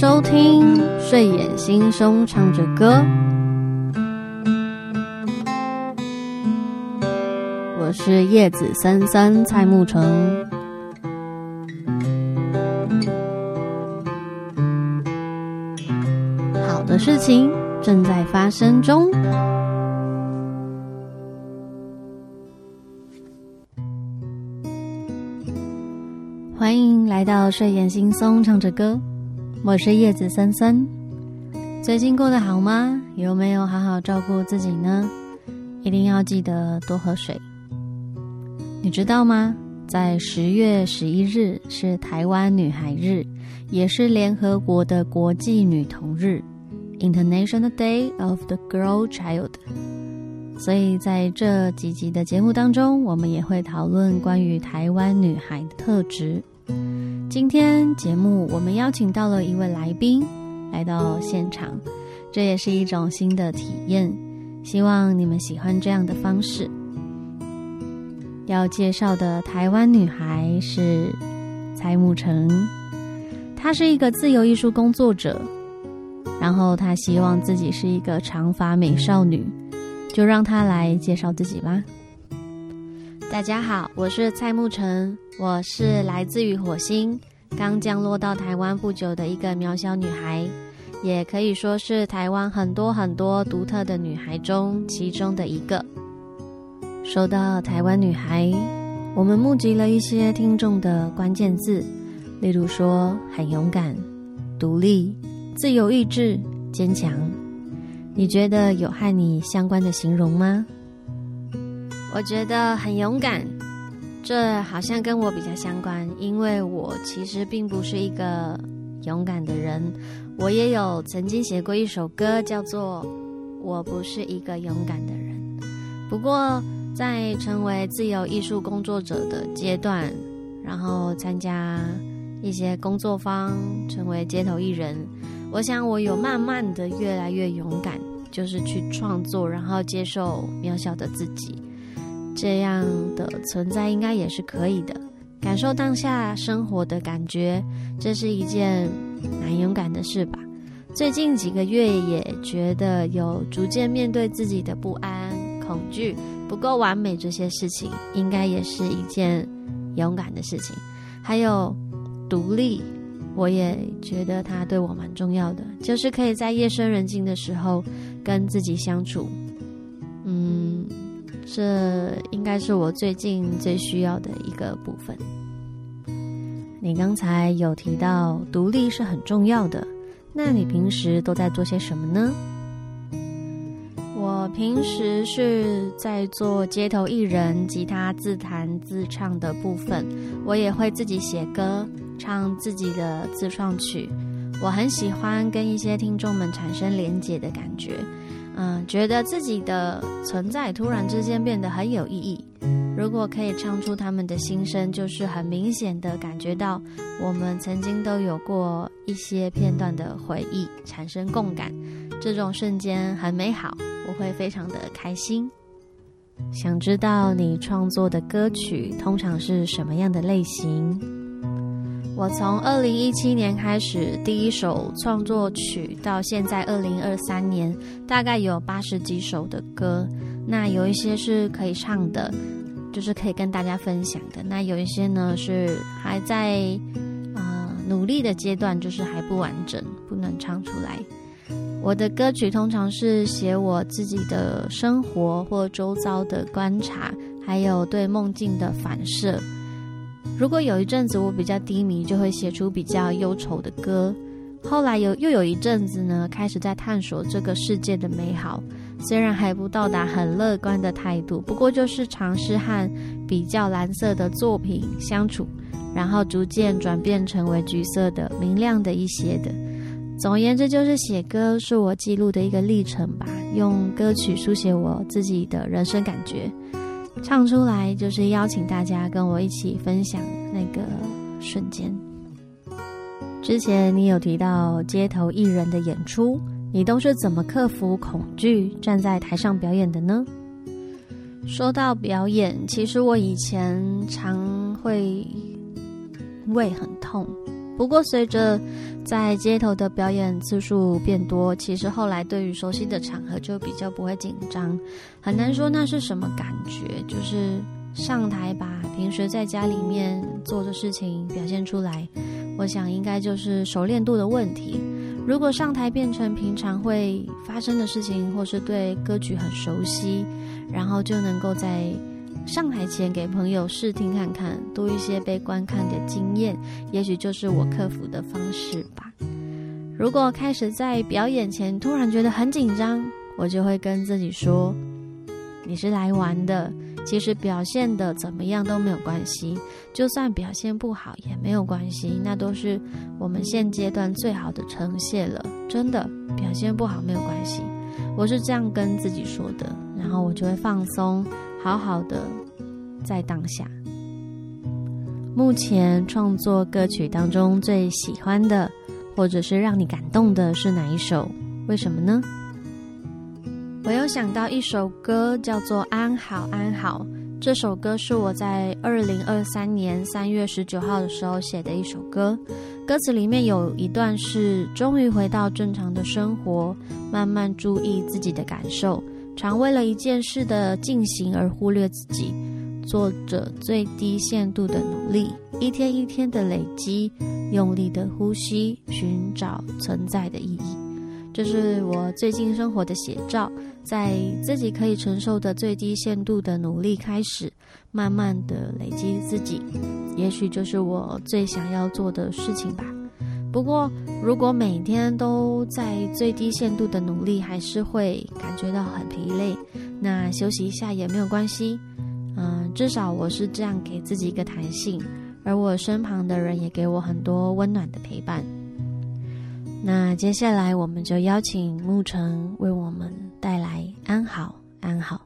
收听睡眼惺忪唱着歌，我是叶子三三蔡沐橙。好的事情正在发生中。欢迎来到睡眼惺忪唱着歌，我是叶子森森。最近过得好吗？有没有好好照顾自己呢？一定要记得多喝水。你知道吗？在十月十一日是台湾女孩日，也是联合国的国际女童日 （International Day of the Girl Child）。所以在这几集的节目当中，我们也会讨论关于台湾女孩的特质。今天节目我们邀请到了一位来宾来到现场，这也是一种新的体验。希望你们喜欢这样的方式。要介绍的台湾女孩是蔡慕成，她是一个自由艺术工作者，然后她希望自己是一个长发美少女。就让她来介绍自己吧。大家好，我是蔡慕辰，我是来自于火星，刚降落到台湾不久的一个渺小女孩，也可以说是台湾很多很多独特的女孩中其中的一个。说到台湾女孩，我们募集了一些听众的关键字，例如说很勇敢、独立、自由意志、坚强。你觉得有和你相关的形容吗？我觉得很勇敢，这好像跟我比较相关，因为我其实并不是一个勇敢的人。我也有曾经写过一首歌，叫做《我不是一个勇敢的人》。不过在成为自由艺术工作者的阶段，然后参加一些工作坊，成为街头艺人。我想，我有慢慢的越来越勇敢，就是去创作，然后接受渺小的自己，这样的存在应该也是可以的。感受当下生活的感觉，这是一件蛮勇敢的事吧。最近几个月也觉得有逐渐面对自己的不安、恐惧、不够完美这些事情，应该也是一件勇敢的事情。还有独立。我也觉得它对我蛮重要的，就是可以在夜深人静的时候跟自己相处。这应该是我最近最需要的一个部分。你刚才有提到独立是很重要的，那你平时都在做些什么呢？我平时是在做街头艺人、吉他自弹自唱的部分，我也会自己写歌。唱自己的自创曲，我很喜欢跟一些听众们产生连结的感觉，嗯，觉得自己的存在突然之间变得很有意义。如果可以唱出他们的心声，就是很明显的感觉到我们曾经都有过一些片段的回忆，产生共感，这种瞬间很美好，我会非常的开心。想知道你创作的歌曲通常是什么样的类型？我从二零一七年开始第一首创作曲，到现在二零二三年，大概有八十几首的歌。那有一些是可以唱的，就是可以跟大家分享的。那有一些呢是还在呃努力的阶段，就是还不完整，不能唱出来。我的歌曲通常是写我自己的生活或周遭的观察，还有对梦境的反射。如果有一阵子我比较低迷，就会写出比较忧愁的歌。后来有又有一阵子呢，开始在探索这个世界的美好，虽然还不到达很乐观的态度，不过就是尝试和比较蓝色的作品相处，然后逐渐转变成为橘色的、明亮的一些的。总而言之，就是写歌是我记录的一个历程吧，用歌曲书写我自己的人生感觉。唱出来就是邀请大家跟我一起分享那个瞬间。之前你有提到街头艺人的演出，你都是怎么克服恐惧站在台上表演的呢？说到表演，其实我以前常会胃很痛，不过随着在街头的表演次数变多，其实后来对于熟悉的场合就比较不会紧张，很难说那是什么感觉，就是上台把平时在家里面做的事情表现出来，我想应该就是熟练度的问题。如果上台变成平常会发生的事情，或是对歌曲很熟悉，然后就能够在。上台前给朋友试听看看，多一些被观看的经验，也许就是我克服的方式吧。如果开始在表演前突然觉得很紧张，我就会跟自己说：“你是来玩的，其实表现的怎么样都没有关系，就算表现不好也没有关系，那都是我们现阶段最好的呈现了。真的，表现不好没有关系。”我是这样跟自己说的，然后我就会放松。好好的，在当下。目前创作歌曲当中最喜欢的，或者是让你感动的是哪一首？为什么呢？我有想到一首歌，叫做《安好安好》。这首歌是我在二零二三年三月十九号的时候写的一首歌。歌词里面有一段是：终于回到正常的生活，慢慢注意自己的感受。常为了一件事的进行而忽略自己，做着最低限度的努力，一天一天的累积，用力的呼吸，寻找存在的意义。这是我最近生活的写照，在自己可以承受的最低限度的努力开始，慢慢的累积自己，也许就是我最想要做的事情吧。不过，如果每天都在最低限度的努力，还是会感觉到很疲累。那休息一下也没有关系，嗯，至少我是这样给自己一个弹性，而我身旁的人也给我很多温暖的陪伴。那接下来，我们就邀请沐晨为我们带来《安好安好》。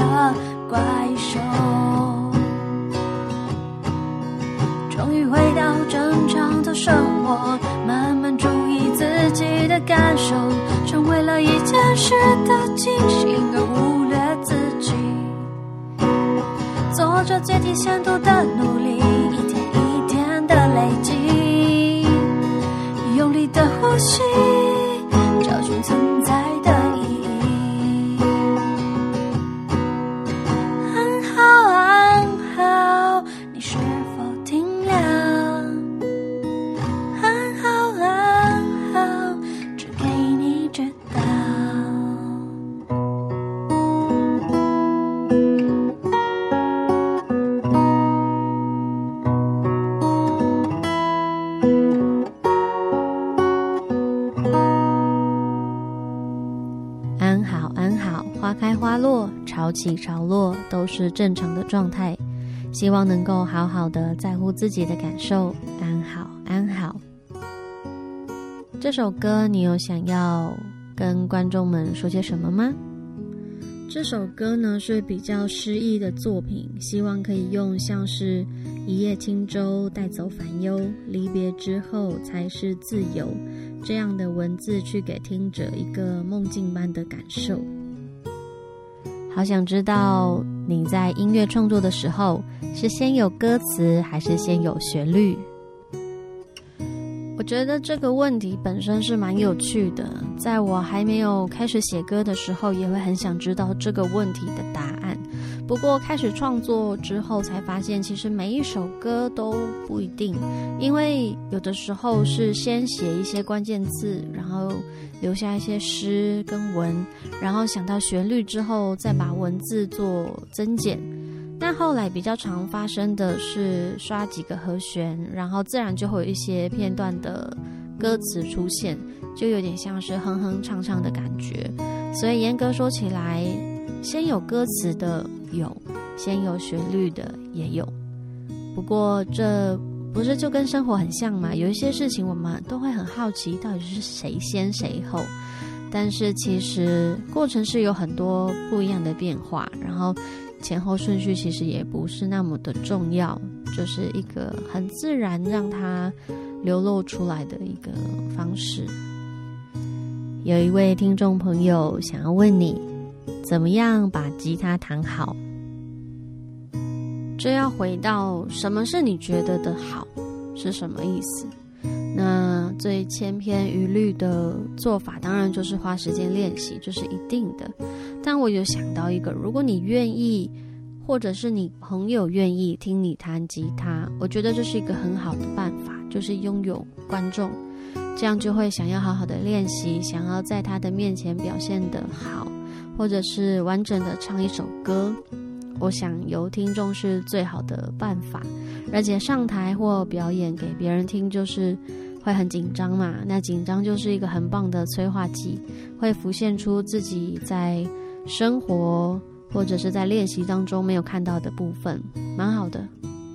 的怪兽。终于回到正常的生活慢慢注意自己的感受成为了一件事的惊喜而忽略自己。做着最低限度的努力一天一天的累积用力的呼吸找寻曾潮起潮落都是正常的状态。希望能够好好的在乎自己的感受，安好安好。这首歌你有想要跟观众们说些什么吗？这首歌呢是比较诗意的作品，希望可以用像是一叶轻舟带走烦忧，离别之后才是自由这样的文字去给听者一个梦境般的感受。好想知道你在音乐创作的时候是先有歌词还是先有旋律？我觉得这个问题本身是蛮有趣的，在我还没有开始写歌的时候，也会很想知道这个问题的答案。不过开始创作之后，才发现其实每一首歌都不一定，因为有的时候是先写一些关键字，然后留下一些诗跟文，然后想到旋律之后，再把文字做增减。但后来比较常发生的是刷几个和弦，然后自然就会有一些片段的歌词出现，就有点像是哼哼唱唱的感觉。所以严格说起来，先有歌词的有，先有旋律的也有。不过这不是就跟生活很像吗？有一些事情我们都会很好奇，到底是谁先谁后。但是其实过程是有很多不一样的变化，然后。前后顺序其实也不是那么的重要，就是一个很自然让它流露出来的一个方式。有一位听众朋友想要问你，怎么样把吉他弹好？这要回到什么是你觉得的好是什么意思？那最千篇一律的做法，当然就是花时间练习，这是一定的。但我有想到一个，如果你愿意，或者是你朋友愿意听你弹吉他，我觉得这是一个很好的办法，就是拥有观众，这样就会想要好好的练习，想要在他的面前表现的好，或者是完整的唱一首歌。我想由听众是最好的办法，而且上台或表演给别人听，就是会很紧张嘛，那紧张就是一个很棒的催化剂，会浮现出自己在。生活或者是在练习当中没有看到的部分，蛮好的。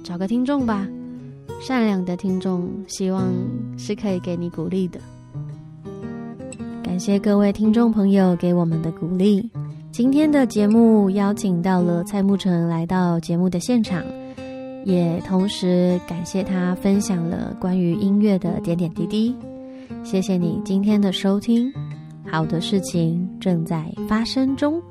找个听众吧，善良的听众，希望是可以给你鼓励的。感谢各位听众朋友给我们的鼓励。今天的节目邀请到了蔡慕成来到节目的现场，也同时感谢他分享了关于音乐的点点滴滴。谢谢你今天的收听。好的事情正在发生中。